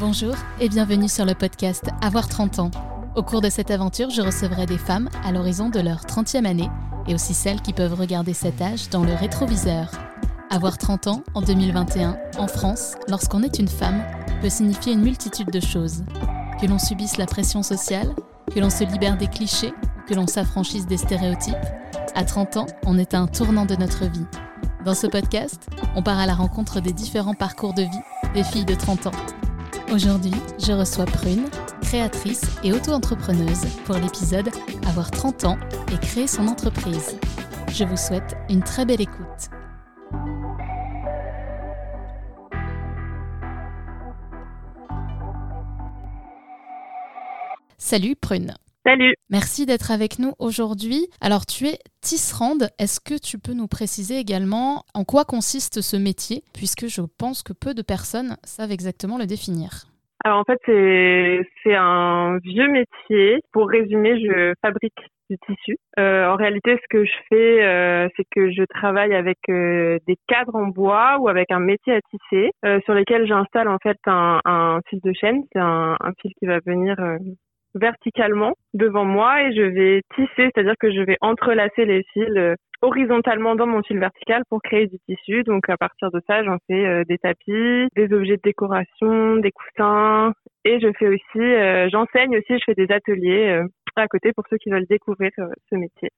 Bonjour et bienvenue sur le podcast Avoir 30 ans. Au cours de cette aventure, je recevrai des femmes à l'horizon de leur 30e année et aussi celles qui peuvent regarder cet âge dans le rétroviseur. Avoir 30 ans en 2021, en France, lorsqu'on est une femme, peut signifier une multitude de choses. Que l'on subisse la pression sociale, que l'on se libère des clichés, que l'on s'affranchisse des stéréotypes, à 30 ans, on est à un tournant de notre vie. Dans ce podcast, on part à la rencontre des différents parcours de vie des filles de 30 ans. Aujourd'hui, je reçois Prune, créatrice et auto-entrepreneuse pour l'épisode Avoir 30 ans et créer son entreprise. Je vous souhaite une très belle écoute. Salut Prune. Salut. Merci d'être avec nous aujourd'hui. Alors tu es tisserande. Est-ce que tu peux nous préciser également en quoi consiste ce métier? Puisque je pense que peu de personnes savent exactement le définir. Alors en fait c'est un vieux métier. Pour résumer, je fabrique du tissu. Euh, en réalité, ce que je fais, euh, c'est que je travaille avec euh, des cadres en bois ou avec un métier à tisser, sur lesquels j'installe en fait un, un, fil de chaîne. C'est un, un, fil qui va venir verticalement devant moi et je vais tisser, c'est-à-dire que je vais entrelacer les fils euh, horizontalement dans mon fil vertical pour créer du tissu. Donc à partir de ça, j'en fais euh, des tapis, des objets de décoration, des coussins et je fais aussi, euh, j'enseigne aussi, je fais des ateliers à côté pour ceux qui veulent découvrir ce métier.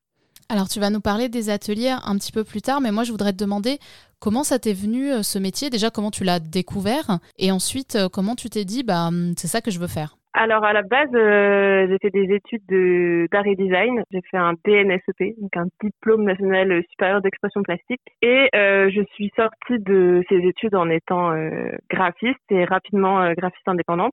Alors tu vas nous parler des ateliers un petit peu plus tard, mais moi je voudrais te demander comment ça t'est venu ce métier, déjà comment tu l'as découvert? Et ensuite comment tu t'es dit bah hum, c'est ça que je veux faire? Alors à la base, euh, j'ai fait des études de d'art et design. J'ai fait un DNSEP, donc un diplôme national supérieur d'expression plastique. Et euh, je suis sortie de ces études en étant euh, graphiste et rapidement graphiste indépendante.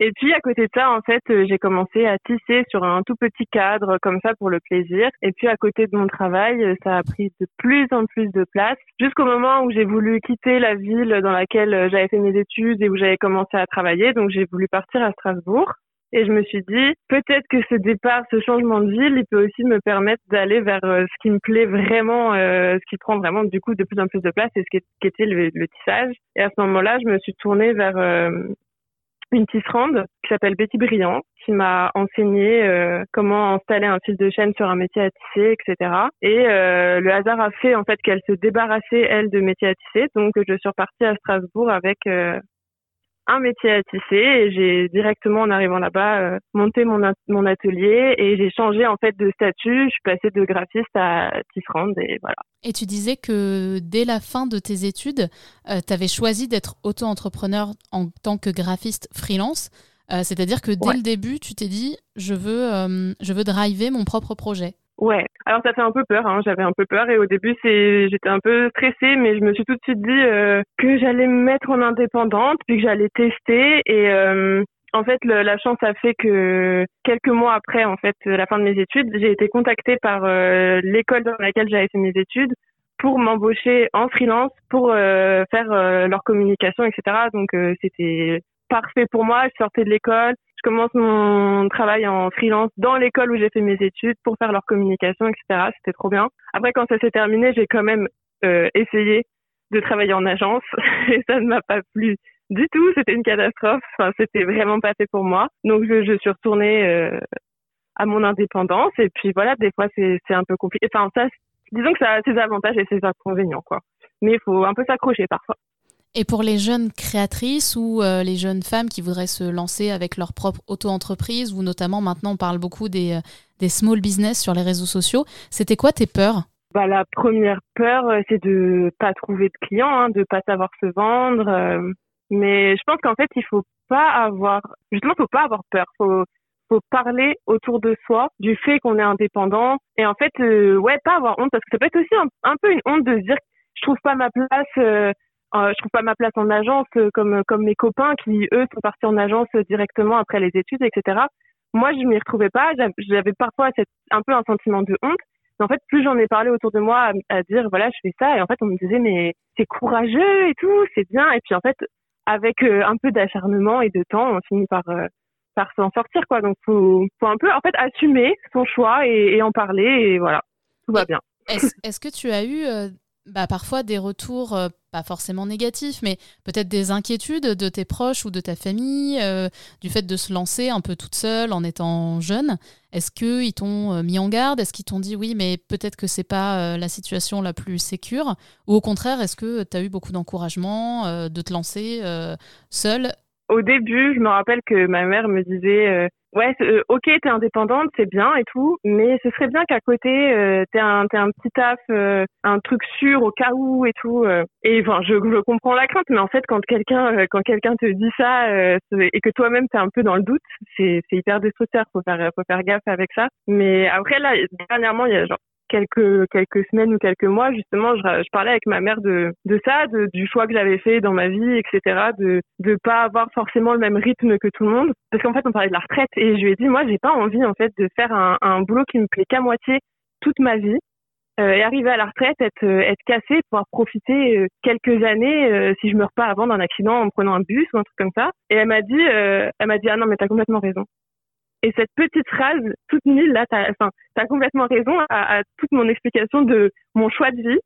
Et puis à côté de ça, en fait, euh, j'ai commencé à tisser sur un tout petit cadre comme ça pour le plaisir. Et puis à côté de mon travail, euh, ça a pris de plus en plus de place jusqu'au moment où j'ai voulu quitter la ville dans laquelle euh, j'avais fait mes études et où j'avais commencé à travailler. Donc j'ai voulu partir à Strasbourg. Et je me suis dit, peut-être que ce départ, ce changement de ville, il peut aussi me permettre d'aller vers ce qui me plaît vraiment, ce qui prend vraiment du coup de plus en plus de place, et ce qui était le, le tissage. Et à ce moment-là, je me suis tournée vers une tisserande qui s'appelle Betty Briand, qui m'a enseigné euh, comment installer un fil de chaîne sur un métier à tisser, etc. Et euh, le hasard a fait en fait qu'elle se débarrassait elle de métier à tisser, donc je suis repartie à Strasbourg avec euh, un métier à tisser et j'ai directement en arrivant là-bas euh, monté mon, mon atelier et j'ai changé en fait de statut. Je suis passée de graphiste à tisserande et voilà. Et tu disais que dès la fin de tes études, euh, tu avais choisi d'être auto-entrepreneur en tant que graphiste freelance. Euh, c'est-à-dire que dès le début, tu t'es dit, je veux, je veux driver mon propre projet. Ouais, alors ça fait un peu peur, hein. j'avais un peu peur et au début c'est j'étais un peu stressée mais je me suis tout de suite dit euh, que j'allais me mettre en indépendante puis que j'allais tester et euh, en fait la chance a fait que quelques mois après en fait la fin de mes études, j'ai été contactée par euh, l'école dans laquelle j'avais fait mes études pour m'embaucher en freelance pour faire leur communication etc. Donc c'était parfait pour moi, je sortais de l'école, je commence mon travail en freelance dans l'école où j'ai fait mes études pour faire leur communication, etc. C'était trop bien. Après, quand ça s'est terminé, j'ai quand même euh, essayé de travailler en agence et ça ne m'a pas plu du tout. C'était une catastrophe. Enfin, c'était vraiment pas fait pour moi. Donc, je, je suis retournée euh, à mon indépendance. Et puis voilà, des fois, c'est un peu compliqué. Enfin, ça, disons que ça a ses avantages et ses inconvénients, quoi. Mais il faut un peu s'accrocher parfois. Et pour les jeunes créatrices ou euh, les jeunes femmes qui voudraient se lancer avec leur propre auto-entreprise, ou notamment maintenant on parle beaucoup des, euh, des small business sur les réseaux sociaux, c'était quoi tes peurs? Bah, la première peur, euh, c'est de pas trouver de clients, hein, de pas savoir se vendre. mais je pense qu'en fait, il faut pas avoir, justement, faut pas avoir peur. Faut, faut parler autour de soi du fait qu'on est indépendant. Et en fait, ouais, pas avoir honte, parce que ça peut être aussi un, peu une honte de se dire, je trouve pas ma place euh, je trouve pas ma place en agence euh, comme comme mes copains qui eux sont partis en agence directement après les études etc moi je m'y retrouvais pas. J'avais parfois cette, un peu un sentiment de honte. Mais en fait plus j'en ai parlé autour de moi à, dire voilà je fais ça et en fait on me disait mais c'est courageux et tout c'est bien. Et puis en fait avec euh, un peu d'acharnement et de temps on finit par par s'en sortir quoi. Donc faut faut un peu en fait assumer son choix et, et en parler et voilà. Tout va bien. est-ce est-ce que tu as eu bah, parfois des retours, euh, pas forcément négatifs, mais peut-être des inquiétudes de tes proches ou de ta famille, euh, du fait de se lancer un peu toute seule en étant jeune. Est-ce qu'ils t'ont euh, mis en garde? Est-ce qu'ils t'ont dit oui, mais peut-être que c'est pas la situation la plus sécure? Ou au contraire, est-ce que tu as eu beaucoup d'encouragement de te lancer seule Au début, je me rappelle que ma mère me disait ouais, euh, ok, t'es indépendante, c'est bien et tout, mais ce serait bien qu'à côté, euh, t'aies un, t'aies un petit taf, euh, un truc sûr au cas où et tout. Euh. Et enfin, je, je comprends la crainte, mais en fait, quand quelqu'un, quand quelqu'un te dit ça et que toi-même t'es un peu dans le doute, c'est, c'est hyper destructeur. Faut faire, faut faire gaffe avec ça. Mais après là, dernièrement, il y a genre quelques quelques semaines ou quelques mois justement je, je parlais avec ma mère de de ça de, du choix que j'avais fait dans ma vie etc de de pas avoir forcément le même rythme que tout le monde. Parce qu'en fait on parlait de la retraite et je lui ai dit moi j'ai pas envie en fait de faire un, un boulot qui me plaît qu'à moitié toute ma vie euh, et arriver à la retraite être être cassé pouvoir profiter euh, quelques années euh, si je meurs pas avant d'un accident en prenant un bus ou un truc comme ça. Et elle m'a dit elle m'a dit ah non mais t'as complètement raison et cette petite phrase, toute nulle, là, t'as, t'as complètement raison à, toute mon explication de mon choix de vie.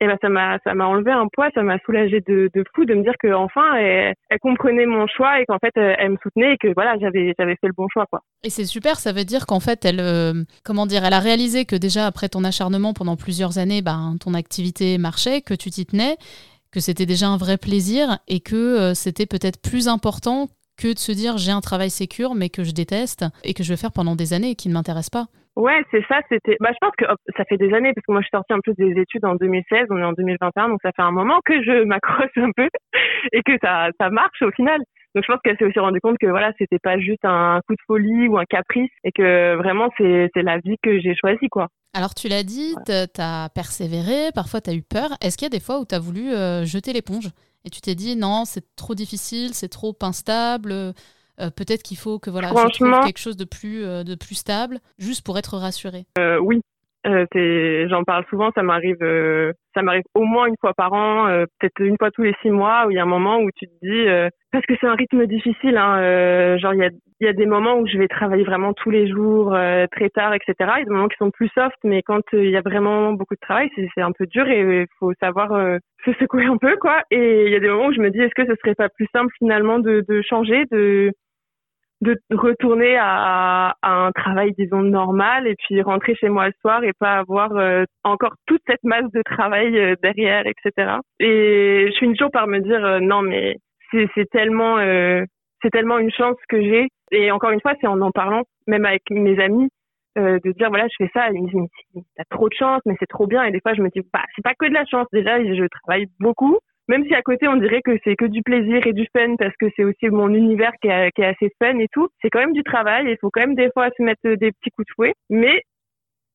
Et ben, ça m'a, ça m'a enlevé un poids, ça m'a soulagé de, de fou de me dire que enfin, elle, comprenait mon choix et qu'en fait, elle, me soutenait et que voilà, j'avais, j'avais fait le bon choix, quoi. Et c'est super, ça veut dire qu'en fait, elle, euh, comment dire, elle a réalisé que déjà après ton acharnement pendant plusieurs années, ben, ton activité marchait, que tu t'y tenais que c'était déjà un vrai plaisir et que euh, c'était peut-être plus important que de se dire j'ai un travail sécure mais que je déteste et que je vais faire pendant des années et qui ne m'intéresse pas. Ouais, c'est ça. C'était. Bah, je pense que ça fait des années parce que moi, je suis sortie un peu des études en 2016. On est en 2021, donc ça fait un moment que je m'accroche un peu et que ça, ça marche au final. Donc, je pense qu'elle s'est aussi rendue compte que voilà, c'était pas juste un coup de folie ou un caprice et que vraiment, c'est, c'est la vie que j'ai choisie, quoi. Alors, tu l'as dit, tu as persévéré, parfois tu as eu peur. Est-ce qu'il y a des fois où tu as voulu euh, jeter l'éponge? Et tu t'es dit non, c'est trop difficile, c'est trop instable. Euh, peut-être qu'il faut que voilà, je trouve quelque chose de plus, euh, de plus stable, juste pour être rassurée. Euh, oui, j'en parle souvent. Ça m'arrive, ça m'arrive au moins une fois par an, peut-être une fois tous les six mois, où il y a un moment où tu te dis, parce que c'est un rythme difficile. Hein, genre il y a y a des moments où je vais travailler vraiment tous les jours, euh, très tard, etc. Il y a des moments qui sont plus soft, mais quand euh, il y a vraiment beaucoup de travail, c'est un peu dur et il faut savoir euh, se secouer un peu, quoi. Et il y a des moments où je me dis, est-ce que ce serait pas plus simple finalement de, de changer, de de retourner à, à, un travail disons normal et puis rentrer chez moi le soir et pas avoir encore toute cette masse de travail derrière etc et je finis toujours par me dire non mais c'est tellement c'est tellement une chance que j'ai et encore une fois, c'est en en parlant, même avec mes amis, euh, de dire voilà, je fais ça. Ils me disent t'as trop de chance, mais c'est trop bien. Et des fois, je me dis bah c'est pas que de la chance. Déjà, je travaille beaucoup. Même si à côté on dirait que c'est que du plaisir et du fun parce que c'est aussi mon univers qui est, assez fun et tout, c'est quand même du travail. Il faut quand même des fois se mettre des petits coups de fouet. Mais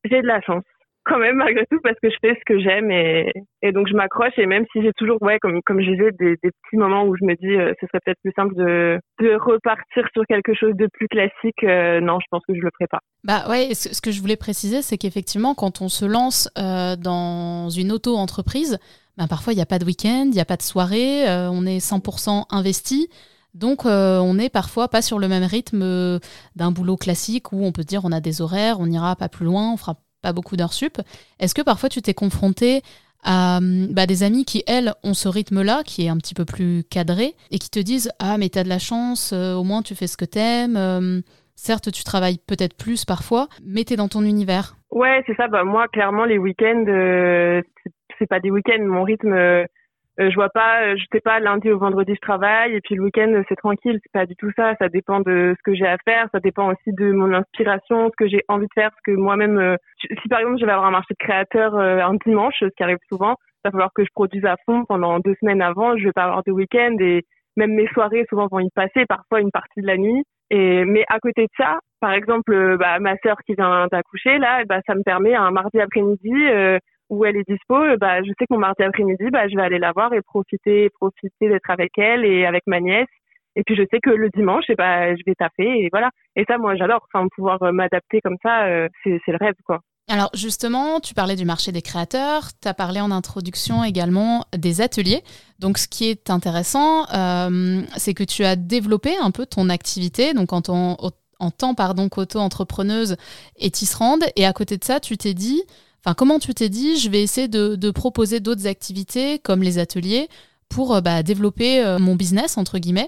j'ai de la chance quand même malgré tout parce que je fais ce que j'aime et, et donc je m'accroche et même si j'ai toujours ouais comme comme je disais des, des petits moments où je me dis euh, ce serait peut-être plus simple de de repartir sur quelque chose de plus classique euh, non je pense que je le ferai pas bah ouais ce, que je voulais préciser c'est qu'effectivement quand on se lance euh, dans une auto entreprise bah, parfois il n'y a pas de week-end il n'y a pas de soirée on est 100% investi donc, on n'est parfois pas sur le même rythme d'un boulot classique où on peut dire on a des horaires, on ira pas plus loin, on fera pas beaucoup d'heures sup. Est-ce que parfois tu t'es confronté à bah, des amis qui, elles, ont ce rythme-là, qui est un petit peu plus cadré, et qui te disent Ah, mais t'as de la chance, euh, au moins tu fais ce que t'aimes. Euh, certes, tu travailles peut-être plus parfois, mais t'es dans ton univers. Ouais, c'est ça. Bah, moi, clairement, les week-ends, euh, pas des week-ends. Mon rythme euh, je vois pas, euh, je sais pas, lundi au vendredi je travaille et puis le week-end c'est tranquille. C'est pas du tout ça. Ça dépend de ce que j'ai à faire. Ça dépend aussi de mon inspiration, ce que j'ai envie de faire, ce que moi-même. Euh, si par exemple je vais avoir un marché de créateurs un dimanche, ce qui arrive souvent, il va falloir que je produise à fond pendant deux semaines avant. Je vais pas avoir de week-end et même mes soirées souvent vont y passer, parfois une partie de la nuit. Et mais à côté de ça, par exemple, bah, ma sœur qui vient d'accoucher là, bah, ça me permet un mardi après-midi où elle est dispo, euh, bah, je sais que mon mardi après-midi, bah, je vais aller la voir et profiter, profiter d'être avec elle et avec ma nièce. Et puis je sais que le dimanche, et eh bah, je vais taper et voilà. Et ça, moi, j'adore. Enfin, pouvoir euh, m'adapter comme ça, euh, c'est le rêve, quoi. Alors justement, tu parlais du marché des créateurs, tu as parlé en introduction également des ateliers. Donc ce qui est intéressant, c'est que tu as développé un peu ton activité, donc en, en tant qu'auto-entrepreneuse et tisserande. Et à côté de ça, tu t'es dit, Enfin, comment tu t'es dit, je vais essayer de, proposer d'autres activités comme les ateliers pour bah, développer mon business, entre guillemets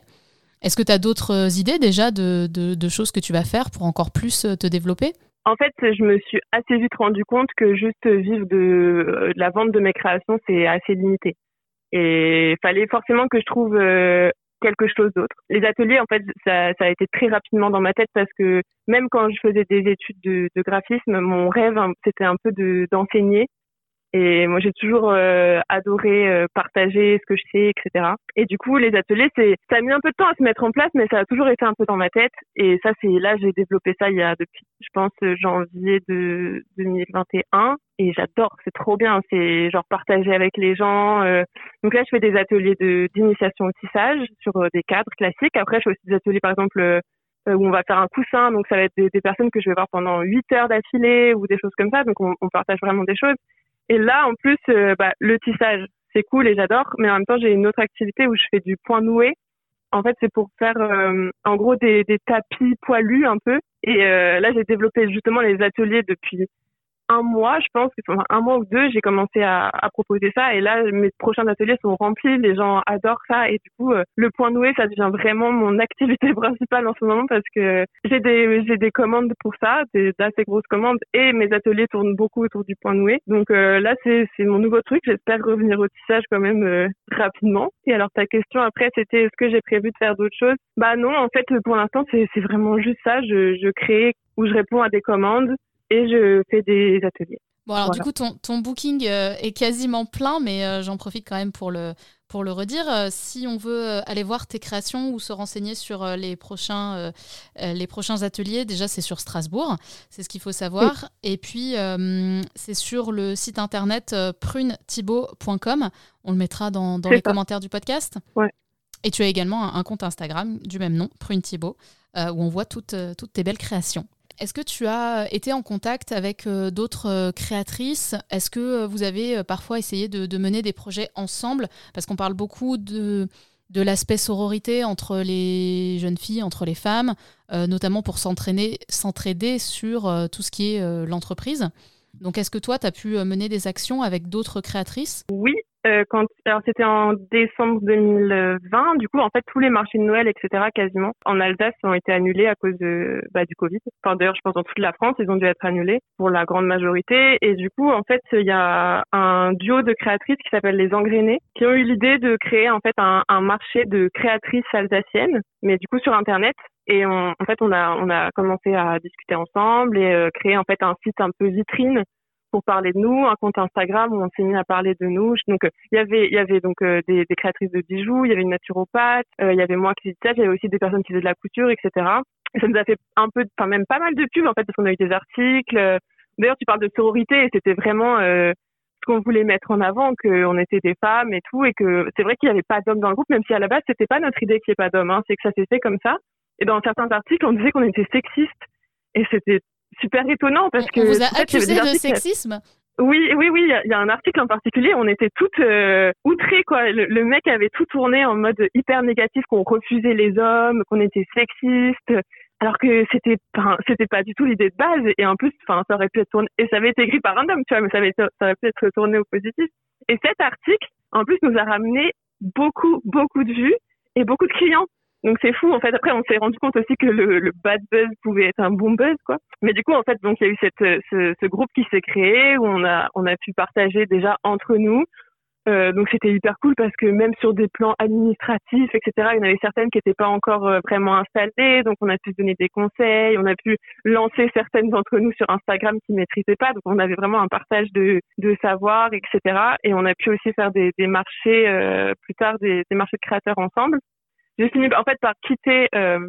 Est-ce que tu as d'autres idées déjà de, de, choses que tu vas faire pour encore plus te développer? En fait, je me suis assez vite rendu compte que juste vivre de, la vente de mes créations, c'est assez limité. Et il fallait forcément que je trouve quelque chose d'autre. Les ateliers, en fait, ça, a été très rapidement dans ma tête parce que même quand je faisais des études de, de graphisme, mon rêve, hein, c'était un peu d'enseigner. Et moi, j'ai toujours euh, adoré euh, partager ce que je sais, etc. Et du coup, les ateliers, c'est, ça a mis un peu de temps à se mettre en place, mais ça a toujours été un peu dans ma tête. Et ça, c'est là, j'ai développé ça il y a depuis, je pense, janvier de 2021. Et j'adore, c'est trop bien. C'est genre partager avec les gens. Euh. Donc là, je fais des ateliers de d'initiation au tissage sur des cadres classiques. Après, je fais aussi des ateliers, par exemple où on va faire un coussin, donc ça va être des, personnes que je vais voir pendant 8 heures d'affilée ou des choses comme ça, donc on, on partage vraiment des choses. Et là, en plus, euh, bah, le tissage, c'est cool et j'adore, mais en même temps, j'ai une autre activité où je fais du point noué. En fait, c'est pour faire, euh, en gros, des, des, tapis poilus un peu. Et euh, là, j'ai développé justement les ateliers depuis un mois, je pense, enfin, un mois ou deux, j'ai commencé à, à, proposer ça. Et là, mes prochains ateliers sont remplis. Les gens adorent ça. Et du coup, euh, le point noué, ça devient vraiment mon activité principale en ce moment parce que j'ai des, j'ai des commandes pour ça, d'assez grosses commandes. Et mes ateliers tournent beaucoup autour du point noué. Donc euh, là, c'est, c'est mon nouveau truc. J'espère revenir au tissage quand même euh, rapidement. Et alors, ta question après, c'était est-ce que j'ai prévu de faire d'autres choses? Bah non, en fait, pour l'instant, c'est, c'est vraiment juste ça. Je, je crée ou je réponds à des commandes et je fais des ateliers. Bon, alors du coup, ton, ton booking euh, est quasiment plein, mais euh, j'en profite quand même pour le, pour le redire. Euh, si on veut aller voir tes créations ou se renseigner sur les, prochains, les prochains ateliers, déjà, c'est sur Strasbourg, c'est ce qu'il faut savoir. Et puis, c'est sur le site internet prunethibault.com. On le mettra dans, dans les commentaires du podcast. Ouais. Et tu as également un, compte Instagram du même nom, Prune où on voit toutes, toutes tes belles créations. Est-ce que tu as été en contact avec euh, d'autres euh, créatrices? Est-ce que euh, vous avez parfois essayé de, mener des projets ensemble? Parce qu'on parle beaucoup de, de l'aspect sororité entre les jeunes filles, entre les femmes, notamment pour s'entraider sur tout ce qui est l'entreprise. Donc est-ce que toi, tu as pu mener des actions avec d'autres créatrices? Oui, euh, quand, alors c'était en décembre 2020. Du coup, en fait, tous les marchés de Noël, etc., quasiment en Alsace ont été annulés à cause de bah, du Covid. Enfin, d'ailleurs, je pense dans toute la France, ils ont dû être annulés pour la grande majorité. Et du coup, en fait, il y a un duo de créatrices qui s'appelle les Engrenés, qui ont eu l'idée de créer en fait un, un marché de créatrices alsaciennes, mais du coup sur Internet. Et on, en fait, on a on a commencé à discuter ensemble et euh, créer en fait un site un peu vitrine pour parler de nous, un compte Instagram où on s'est mis à parler de nous. Donc euh, il y avait il y avait donc euh, des, créatrices de bijoux, il y avait une naturopathe, euh, il y avait moi qui faisais il y avait aussi des personnes qui faisaient de la couture, etc. Et ça nous a fait un peu, enfin même pas mal de pubs en fait parce qu'on a eu des articles. D'ailleurs tu parles de sororité et c'était vraiment ce qu'on voulait mettre en avant, qu'on était des femmes et tout, et que c'est vrai qu'il n'y avait pas d'hommes dans le groupe, même si à la base c'était pas notre idée qu'il n'y ait pas d'hommes, hein, c'est que ça s'est fait comme ça. Et dans certains articles, on disait qu'on était sexiste, et c'était super étonnant parce que. On vous a accusé de sexisme oui, oui, oui. Il y, a un article en particulier. On était toutes euh, outrées, quoi. Le, mec avait tout tourné en mode hyper négatif, qu'on refusait les hommes, qu'on était sexiste, alors que c'était, c'était pas du tout l'idée de base. Et en plus, enfin, ça aurait pu être tourné. Et ça avait été écrit par un homme, tu vois, mais ça, avait, ça aurait pu être tourné au positif. Et cet article, en plus, nous a ramené beaucoup, beaucoup de vues et beaucoup de clients. Donc c'est fou en fait. Après on s'est rendu compte aussi que le, le, bad buzz pouvait être un bon buzz quoi. Mais du coup en fait donc il y a eu cette, ce, ce groupe qui s'est créé où on a on a pu partager déjà entre nous. Euh, donc c'était hyper cool parce que même sur des plans administratifs etc il y en avait certaines qui n'étaient pas encore euh, vraiment installées donc on a pu donner des conseils on a pu lancer certaines d'entre nous sur Instagram qui maîtrisaient pas donc on avait vraiment un partage de, de savoir etc et on a pu aussi faire des, des marchés euh, plus tard des, des marchés de créateurs ensemble j'ai fini en fait par quitter euh,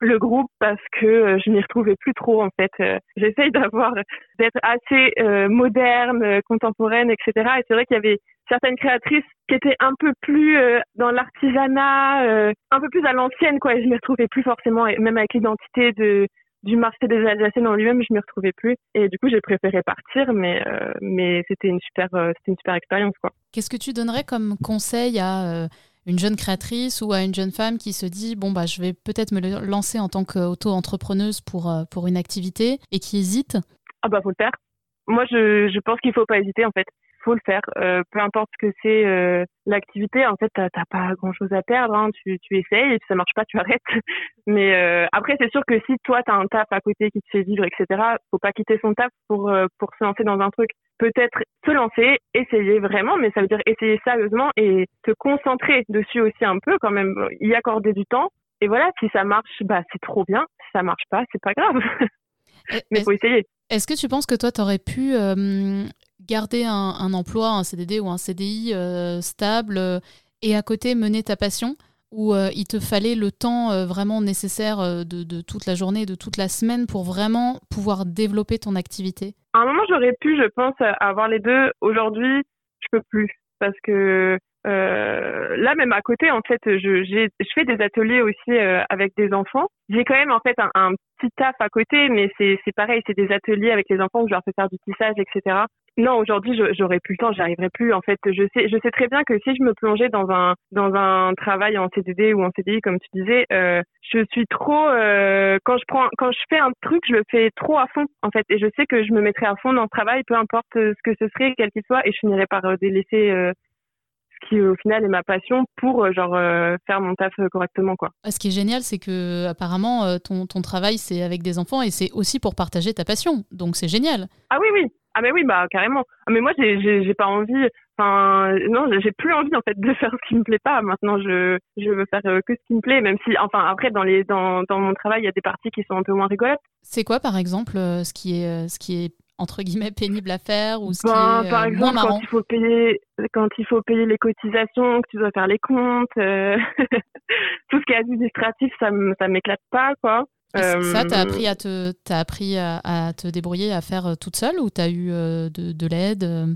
le groupe parce que euh, je m'y retrouvais plus trop en fait. Euh, j'essaye d'avoir d'être assez moderne, contemporaine, etc. Et c'est vrai qu'il y avait certaines créatrices qui étaient un peu plus dans l'artisanat, un peu plus à l'ancienne quoi. Et je m'y retrouvais plus forcément, même avec l'identité de du marché des Alsaciennes en lui-même, je m'y retrouvais plus. Et du coup, j'ai préféré partir, mais mais c'était une super c'était une super expérience quoi. Qu'est-ce que tu donnerais comme conseil à une jeune créatrice ou à une jeune femme qui se dit bon bah je vais peut-être me lancer en tant qu'auto-entrepreneuse pour, euh, une activité et qui hésite? Ah bah faut le faire. moi, je, je pense qu'il faut pas hésiter en fait faut le faire. Euh, peu importe ce que c'est euh, l'activité, en fait, t'as pas grand chose à perdre. Hein. Tu, tu essayes et si ça marche pas, tu arrêtes. Mais euh, après, c'est sûr que si toi t'as un taf à côté qui te fait vivre, etc., faut pas quitter son taf pour pour se lancer dans un truc. Peut-être se lancer, essayer vraiment, mais ça veut dire essayer sérieusement et te concentrer dessus aussi un peu quand même, y accorder du temps. Et voilà, si ça marche, bah c'est trop bien. Si ça marche pas, c'est pas grave. mais faut essayer. Est-ce que tu penses que toi, tu aurais pu garder un, emploi, un CDD ou un CDI euh, stable euh, et à côté mener ta passion ou euh, il te fallait le temps vraiment nécessaire de, toute la journée, de toute la semaine pour vraiment pouvoir développer ton activité? À un moment, j'aurais pu, je pense, avoir les deux. Aujourd'hui, je peux plus parce que là, même à côté, en fait, je, je fais des ateliers aussi avec des enfants. J'ai quand même en fait un, un, petit taf à côté, mais c'est pareil, c'est des ateliers avec les enfants où je leur fais faire du tissage, etc. Non, aujourd'hui, j'aurais plus le temps, j'y arriverai plus. En fait, je sais, je sais très bien que si je me plongeais dans un dans un travail en CDD ou en CDI, comme tu disais, euh, je suis trop. Euh, quand je prends, quand je fais un truc, je le fais trop à fond, en fait, et je sais que je me mettrai à fond dans le travail, peu importe ce que ce serait, quel qu'il soit, et je finirai par euh, délaisser euh, ce qui au final est ma passion pour euh, genre faire mon taf correctement quoi. Ce qui est génial c'est que apparemment ton, ton travail c'est avec des enfants et c'est aussi pour partager ta passion. Donc c'est génial. Ah oui oui, ah mais oui, bah carrément. Ah, mais moi j'ai j'ai pas envie. Enfin non, j'ai plus envie en fait de faire ce qui me plaît pas. Maintenant je je veux faire euh, que ce qui me plaît, même si enfin après dans les dans dans mon travail il y a des parties qui sont un peu moins rigolotes. C'est quoi par exemple euh, ce qui est euh, ce qui est entre guillemets pénible à faire ou ce qui ben, est par exemple, moins marrant? quand il faut payer quand il faut payer les cotisations, que tu dois faire les comptes, tout ce qui est administratif, ça ça m'éclate pas quoi. Ça, t'as appris à te, as appris à, te débrouiller, à faire euh, toute seule ou t'as eu euh, de, de l'aide euh?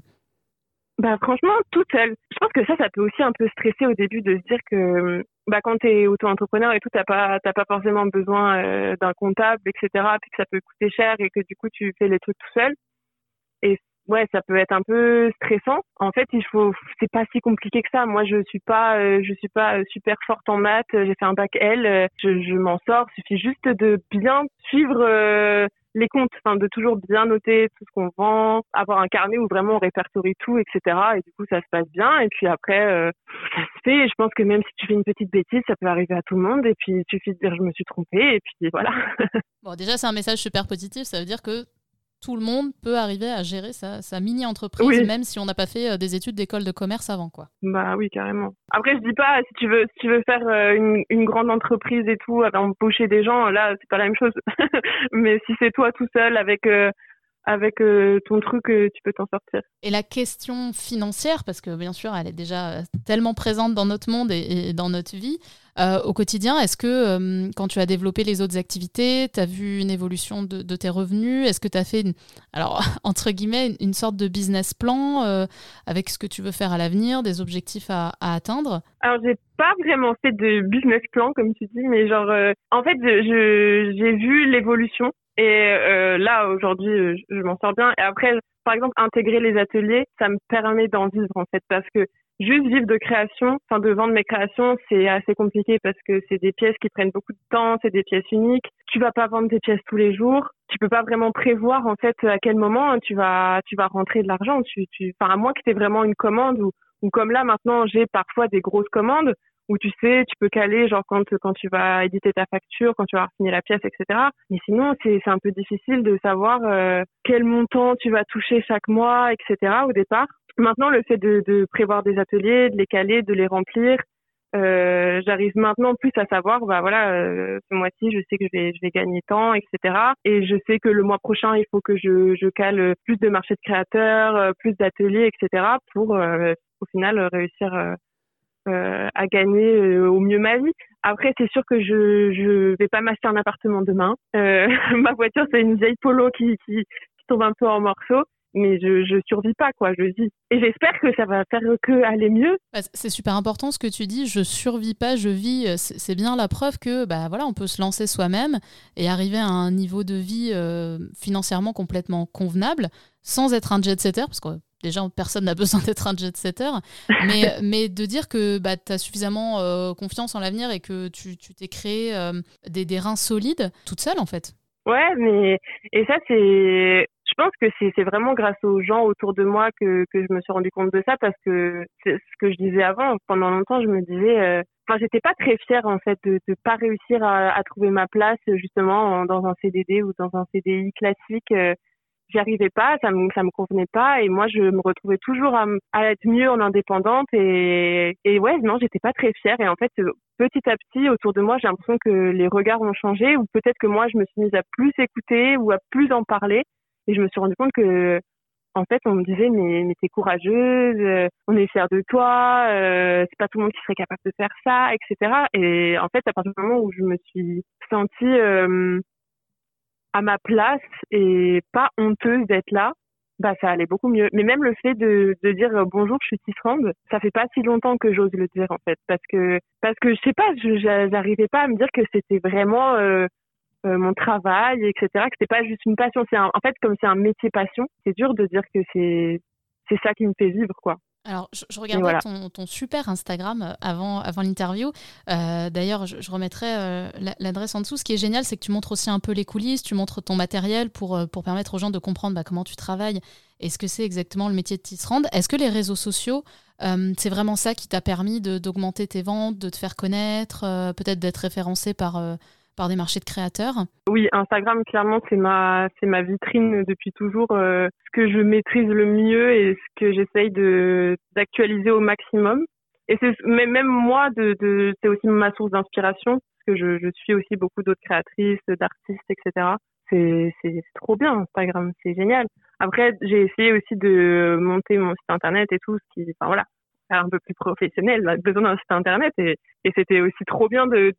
Bah franchement, toute seule. Je pense que ça, ça peut aussi un peu stresser au début de se dire que bah quand t'es auto-entrepreneur et tout, t'as pas t'as pas forcément besoin d'un comptable, etc. Puis que ça peut coûter cher et que du coup tu fais les trucs tout seul. Et ouais, ça peut être un peu stressant. En fait, il faut, c'est pas si compliqué que ça. Moi, je suis pas, euh, je suis pas euh, super forte en maths. J'ai fait un bac L. Euh, je, je m'en sors. Il suffit juste de bien suivre les comptes, enfin, de toujours bien noter tout ce qu'on vend, avoir un carnet où vraiment on répertorie tout, etc. Et du coup, ça se passe bien. Et puis après, ça se fait. Et je pense que même si tu fais une petite bêtise, ça peut arriver à tout le monde. Et puis, il suffit de dire je me suis trompée. Et puis voilà. bon, déjà, c'est un message super positif. Ça veut dire que tout le monde peut arriver à gérer sa, mini-entreprise, même si on n'a pas fait euh, des études d'école de commerce avant. quoi. Bah oui, carrément. Après, je dis pas, si tu veux, si tu veux faire euh, une, grande entreprise et tout, embaucher des gens, là, c'est pas la même chose. Mais si c'est toi tout seul avec euh, avec ton truc, tu peux t'en sortir. Et la question financière, parce que bien sûr, elle est déjà tellement présente dans notre monde et dans notre vie, euh, au quotidien. Est-ce que euh, quand tu as développé les autres activités, tu as vu une évolution de, tes revenus? Est-ce que tu as fait, alors entre guillemets, une, sorte de business plan euh, avec ce que tu veux faire à l'avenir, des objectifs à, atteindre? Alors j'ai pas vraiment fait de business plan comme tu dis, mais genre en fait j'ai vu l'évolution et là aujourd'hui je m'en sors bien. Et après par exemple intégrer les ateliers, ça me permet d'en vivre en fait parce que juste vivre de création, enfin de vendre mes créations, c'est assez compliqué parce que c'est des pièces qui prennent beaucoup de temps, c'est des pièces uniques. Tu vas pas vendre des pièces tous les jours. Tu peux pas vraiment prévoir en fait à quel moment tu vas tu vas rentrer de l'argent. Tu tu enfin à que tu vraiment une commande ou ou comme là maintenant j'ai parfois des grosses commandes où tu sais tu peux caler genre quand quand tu vas éditer ta facture, quand tu vas signer la pièce, etc. Mais sinon c'est c'est un peu difficile de savoir euh, quel montant tu vas toucher chaque mois, etc. Au départ. Maintenant, le fait de, de, prévoir des ateliers, de les caler, de les remplir, euh, j'arrive maintenant plus à savoir, bah voilà, euh, ce mois-ci, je sais que je vais, je vais gagner tant, etc. Et je sais que le mois prochain, il faut que je, je cale plus de marchés de créateurs, euh, plus d'ateliers, etc. pour euh, au final réussir euh, à gagner au mieux ma vie. Après, c'est sûr que je je vais pas m'acheter un appartement demain. ma voiture, c'est une vieille Polo qui, qui, qui tombe un peu en morceaux mais je, je survis pas, quoi, je vis. Et j'espère que ça va faire que aller mieux. Bah, c'est super important ce que tu dis, je survis pas, je vis. C'est bien la preuve que, bah voilà, on peut se lancer soi-même et arriver à un niveau de vie euh, financièrement complètement convenable sans être un jet-setter, parce que déjà personne n'a besoin d'être un jet-setter, mais, mais de dire que bah, tu as suffisamment euh, confiance en l'avenir et que tu t'es créé euh, des, des reins solides toute seule en fait. Ouais, mais et ça c'est pense que c'est vraiment grâce aux gens autour de moi que, je me suis rendu compte de ça parce que c'est ce que je disais avant. Pendant longtemps, je me disais, euh, enfin, j'étais pas très fière en fait de ne pas réussir à, trouver ma place justement dans un CDD ou dans un CDI classique. Euh, j'y arrivais pas, ça me ça me convenait pas et moi je me retrouvais toujours à, être mieux en indépendante et et ouais non j'étais pas très fière et en fait petit à petit autour de moi j'ai l'impression que les regards ont changé ou peut-être que moi je me suis mise à plus écouter ou à plus en parler et je me suis rendu compte que en fait, on me disait mais, mais t'es courageuse, euh, on est fiers de toi, euh, c'est pas tout le monde qui serait capable de faire ça, etc. Et en fait, à partir du moment où je me suis sentie euh, à ma place et pas honteuse d'être là, bah ça allait beaucoup mieux. Mais même le fait de, de dire euh, bonjour, je suis Tisserande, ça fait pas si longtemps que j'ose le dire en fait, parce que parce que je sais pas, j'arrivais pas à me dire que c'était vraiment euh, euh, mon travail, etc. Que c'était pas juste une passion. C'est en fait comme c'est un métier passion, c'est dur de dire que c'est c'est ça qui me fait vivre quoi. Alors, je, regardais ton, super Instagram euh, avant, avant l'interview. Euh, d'ailleurs, je, remettrai euh, l'adresse en dessous. Ce qui est génial, c'est que tu montres aussi un peu les coulisses, tu montres ton matériel pour, pour permettre aux gens de comprendre bah, comment tu travailles et ce que c'est exactement le métier de tisserande. Est-ce que les réseaux sociaux, c'est vraiment ça qui t'a permis d'augmenter tes ventes, de te faire connaître, peut-être d'être référencé par par des marchés de créateurs Oui, Instagram, clairement, c'est ma, c'est ma vitrine depuis toujours. Euh, ce que je maîtrise le mieux et ce que j'essaye de, d'actualiser au maximum. Et c'est même moi, de, c'est aussi ma source d'inspiration, parce que je, suis aussi beaucoup d'autres créatrices, d'artistes, etc. C'est, c'est trop bien, Instagram, c'est génial. Après, j'ai essayé aussi de monter mon site internet et tout, ce qui, enfin voilà, un peu plus professionnel, besoin d'un site internet et, et c'était aussi trop bien de,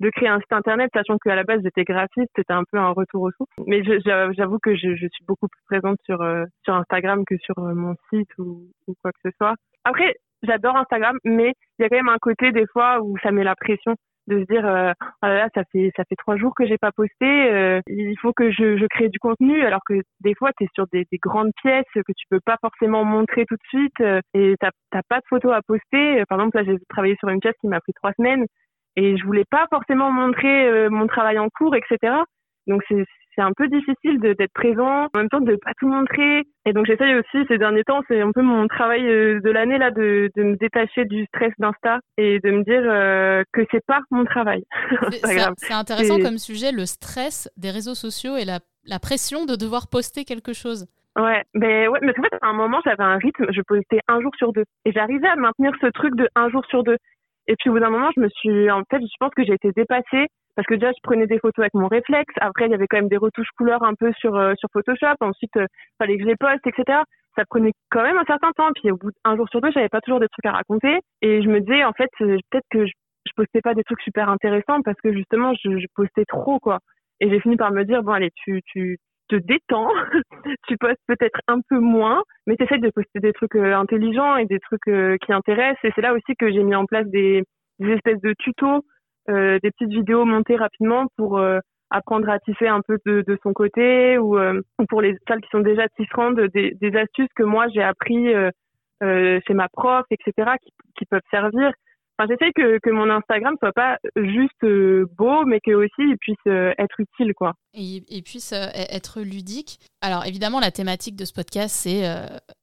de, créer un site internet, sachant qu'à la base j'étais graphiste, c'était un peu un retour aux sources. Mais j'avoue que je, je, suis beaucoup plus présente sur, euh, sur Instagram que sur euh, mon site ou, ou quoi que ce soit. Après, j'adore Instagram, mais il y a quand même un côté des fois où ça met la pression de se dire euh, oh là ça fait ça fait trois jours que j'ai pas posté euh, il faut que je, je crée du contenu alors que des fois tu es sur des, des, grandes pièces que tu peux pas forcément montrer tout de suite euh, et t'as pas de photos à poster par exemple là j'ai travaillé sur une pièce qui m'a pris trois semaines et je voulais pas forcément montrer euh, mon travail en cours etc donc c'est c'est un peu difficile d'être présent, en même temps de pas tout montrer. Et donc j'essaye aussi ces derniers temps, c'est un peu mon travail euh, de l'année là, de, de me détacher du stress d'Insta et de me dire euh, que c'est pas mon travail. c'est intéressant comme sujet, le stress des réseaux sociaux et la, la pression de devoir poster quelque chose. Ouais, mais ouais, mais en fait, à un moment, j'avais un rythme, je postais un jour sur deux. Et j'arrivais à maintenir ce truc de un jour sur deux. Et puis au bout d'un moment, je me suis, en fait, je pense que j'ai été dépassée parce que déjà je prenais des photos avec mon réflexe. Après il y avait quand même des retouches couleurs un peu sur euh, sur Photoshop. Ensuite euh, fallait que je les poste, etc. Ça prenait quand même un certain temps. Puis au bout d'un jour sur deux, j'avais pas toujours des trucs à raconter. Et je me disais en fait euh, peut-être que je, je postais pas des trucs super intéressants parce que justement je, je postais trop quoi. Et j'ai fini par me dire bon allez tu tu te détends, tu postes peut-être un peu moins, mais tu essaies de poster des trucs intelligents et des trucs qui intéressent. Et c'est là aussi que j'ai mis en place des, espèces de tutos euh, des petites vidéos montées rapidement pour euh, apprendre à tisser un peu de, son côté ou, euh, pour les salles qui sont déjà tisserandes, des, des astuces que moi j'ai appris chez ma prof, etc., qui, qui peuvent servir. Enfin, j'essaie que, que mon Instagram soit pas juste beau, mais que aussi il puisse être utile, quoi. Et il puisse être ludique. Alors, évidemment, la thématique de ce podcast, c'est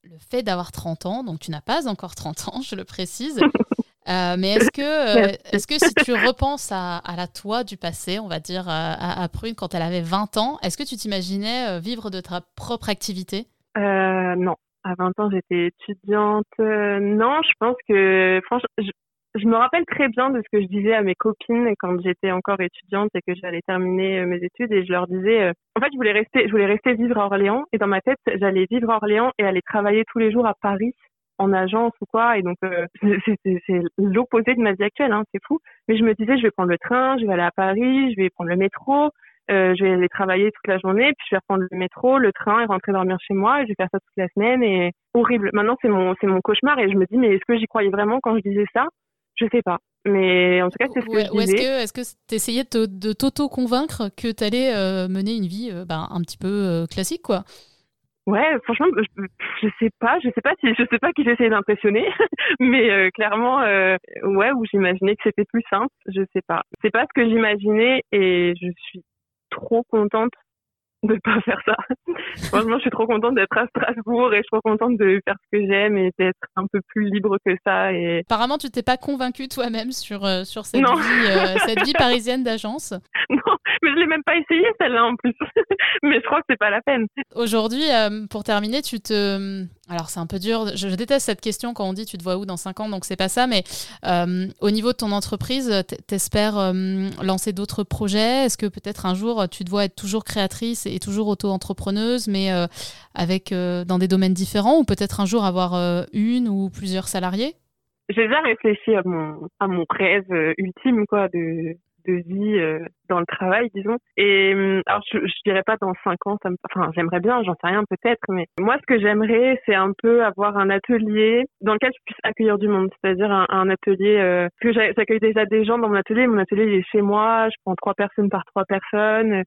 le fait d'avoir 30 ans. Donc, tu n'as pas encore 30 ans, je le précise. Euh, mais est-ce que, euh, est-ce que si tu repenses à, à, la toi du passé, on va dire à, à Prune quand elle avait 20 ans, est-ce que tu t'imaginais euh, vivre de ta propre activité? Non, à 20 ans j'étais étudiante. non, je pense que franchement, je, me rappelle très bien de ce que je disais à mes copines quand j'étais encore étudiante et que j'allais terminer mes études et je leur disais, en fait, je voulais rester, je voulais rester vivre à Orléans et dans ma tête, j'allais vivre à Orléans et aller travailler tous les jours à Paris en agence ou quoi. Et donc, euh, c'est l'opposé de ma vie actuelle, hein, c'est fou. Mais je me disais, je vais prendre le train, je vais aller à Paris, je vais prendre le métro, euh, je vais aller travailler toute la journée, puis je vais reprendre le métro, le train et rentrer dormir chez moi. Et je vais faire ça toute la semaine et horrible. Maintenant, c'est mon, c'est mon cauchemar et je me dis, mais est-ce que j'y croyais vraiment quand je disais ça? Je sais pas. Mais en tout cas, c'est ce que je disais. Est-ce que, t'essayais de t'auto-convaincre que t'allais euh, mener une vie euh, ben, un petit peu euh, classique, quoi? Ouais, franchement, je, je, sais pas, je sais pas si je sais pas qui j'essayais d'impressionner, mais euh, clairement, euh, ouais, où j'imaginais que c'était plus simple, je sais pas. C'est pas ce que j'imaginais et je suis trop contente de pas faire ça. Franchement, je suis trop contente d'être à Strasbourg et je suis trop contente de faire ce que j'aime et d'être un peu plus libre que ça. Et... Apparemment, tu t'es pas convaincue toi-même sur, euh, sur cette, vie, euh, cette vie parisienne d'agence. Non, mais je l'ai même pas essayé celle-là en plus. mais je crois que c'est pas la peine. Aujourd'hui, euh, pour terminer, tu te. Alors, c'est un peu dur. Je, déteste cette question quand on dit tu te vois où dans 5 ans, donc c'est pas ça. Mais au niveau de ton entreprise, t'espères lancer d'autres projets? Est-ce que peut-être un jour tu te vois être toujours créatrice et toujours auto-entrepreneuse, mais euh, avec euh, dans des domaines différents, ou peut-être un jour avoir euh, une ou plusieurs salariés? J'ai déjà réfléchi à mon rêve ultime, quoi, de vie dans le travail, disons. Et alors, je, je dirais pas dans cinq ans, enfin, j'aimerais bien, j'en sais rien peut-être, mais moi, ce que j'aimerais, c'est un peu avoir un atelier dans lequel je puisse accueillir du monde, c'est-à-dire un, atelier que j'accueille déjà des gens dans mon atelier. Mon atelier est chez moi, je prends trois personnes par trois personnes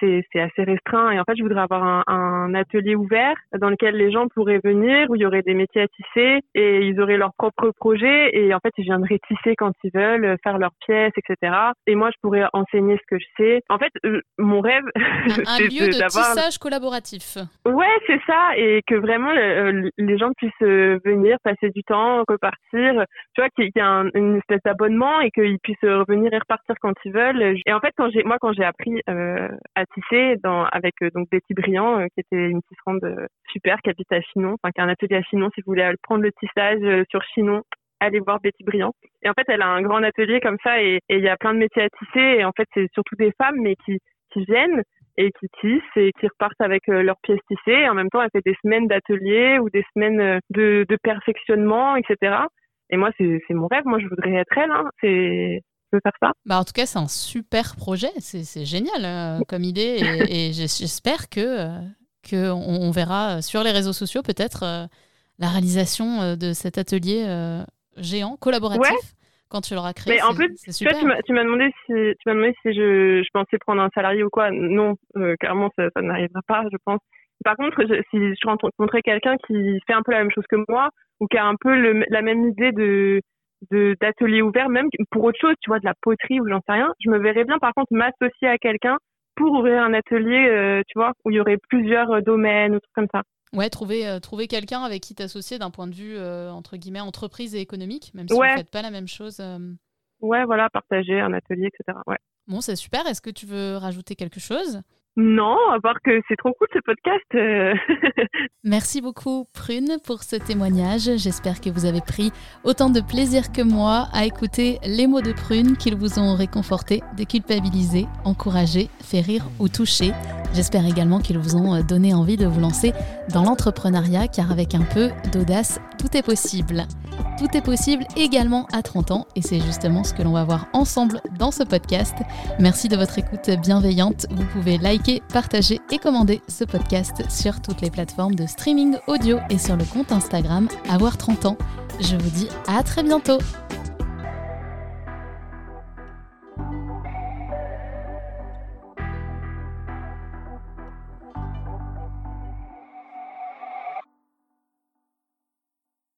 c'est assez restreint. Et en fait, je voudrais avoir un, un, atelier ouvert dans lequel les gens pourraient venir, où il y aurait des métiers à tisser et ils auraient leur propre projet. Et en fait, ils viendraient tisser quand ils veulent, faire leurs pièces, etc. Et moi, je pourrais enseigner ce que je sais. En fait, euh, mon rêve, c'est un lieu de, tissage collaboratif. Ouais, c'est ça. Et que vraiment, euh, les gens puissent euh, venir, passer du temps, repartir. Tu vois, qu'il y a une espèce d'abonnement et qu'ils puissent revenir et repartir quand ils veulent. Et en fait, quand j'ai, moi, quand j'ai appris euh, à tisser dans, avec euh, donc Betty Briand, euh, qui était une tisserande euh, super, qui habite à Chinon, enfin qui a un atelier à Chinon. Si vous voulez prendre le tissage sur Chinon, allez voir Betty Briand. Et en fait, elle a un grand atelier comme ça et il y a plein de métiers à tisser. Et en fait, c'est surtout des femmes, mais qui, qui viennent et qui tissent et qui repartent avec leurs pièces tissées. Et en même temps, elle fait des semaines d'atelier ou des semaines de, de perfectionnement, etc. Et moi, c'est mon rêve. Moi, je voudrais être elle. Hein. C'est faire ça? Bah en tout cas, c'est un super projet. C'est génial euh, comme idée et, j'espère que, euh, que on, verra sur les réseaux sociaux peut-être euh, la réalisation de cet atelier géant collaboratif. Quand tu l'auras créé, mais en plus, tu, tu m'as demandé si tu m'as demandé si je, je, pensais prendre un salarié ou quoi. Non, clairement, ça, ça n'arrivera pas, je pense. Par contre, si je rencontrais quelqu'un qui fait un peu la même chose que moi ou qui a un peu le, la même idée de de d'ateliers ouverts, même pour autre chose, tu vois, de la poterie ou j'en sais rien. Je me verrais bien, par contre, m'associer à quelqu'un pour ouvrir un atelier, euh, tu vois, où il y aurait plusieurs euh, domaines ou trucs comme ça. Ouais, trouver, euh, trouver quelqu'un avec qui t'associer d'un point de vue, entre guillemets, entreprise et économique, même si vous ne faites pas la même chose. Ouais, voilà, partager un atelier, etc. Ouais. Bon, c'est super. Est-ce que tu veux rajouter quelque chose? Non, à part que c'est trop cool ce podcast. Euh. Merci beaucoup Prune pour ce témoignage. J'espère que vous avez pris autant de plaisir que moi à écouter les mots de Prune, qu'ils vous ont réconforté, déculpabilisé, encouragé, fait rire ou touché. J'espère également qu'ils vous ont donné envie de vous lancer dans l'entrepreneuriat car avec un peu d'audace, tout est possible. Tout est possible également à 30 ans et c'est justement ce que l'on va voir ensemble dans ce podcast. Merci de votre écoute bienveillante. Vous pouvez partager et commander ce podcast sur toutes les plateformes de streaming audio et sur le compte Instagram Avoir 30 ans. Je vous dis à très bientôt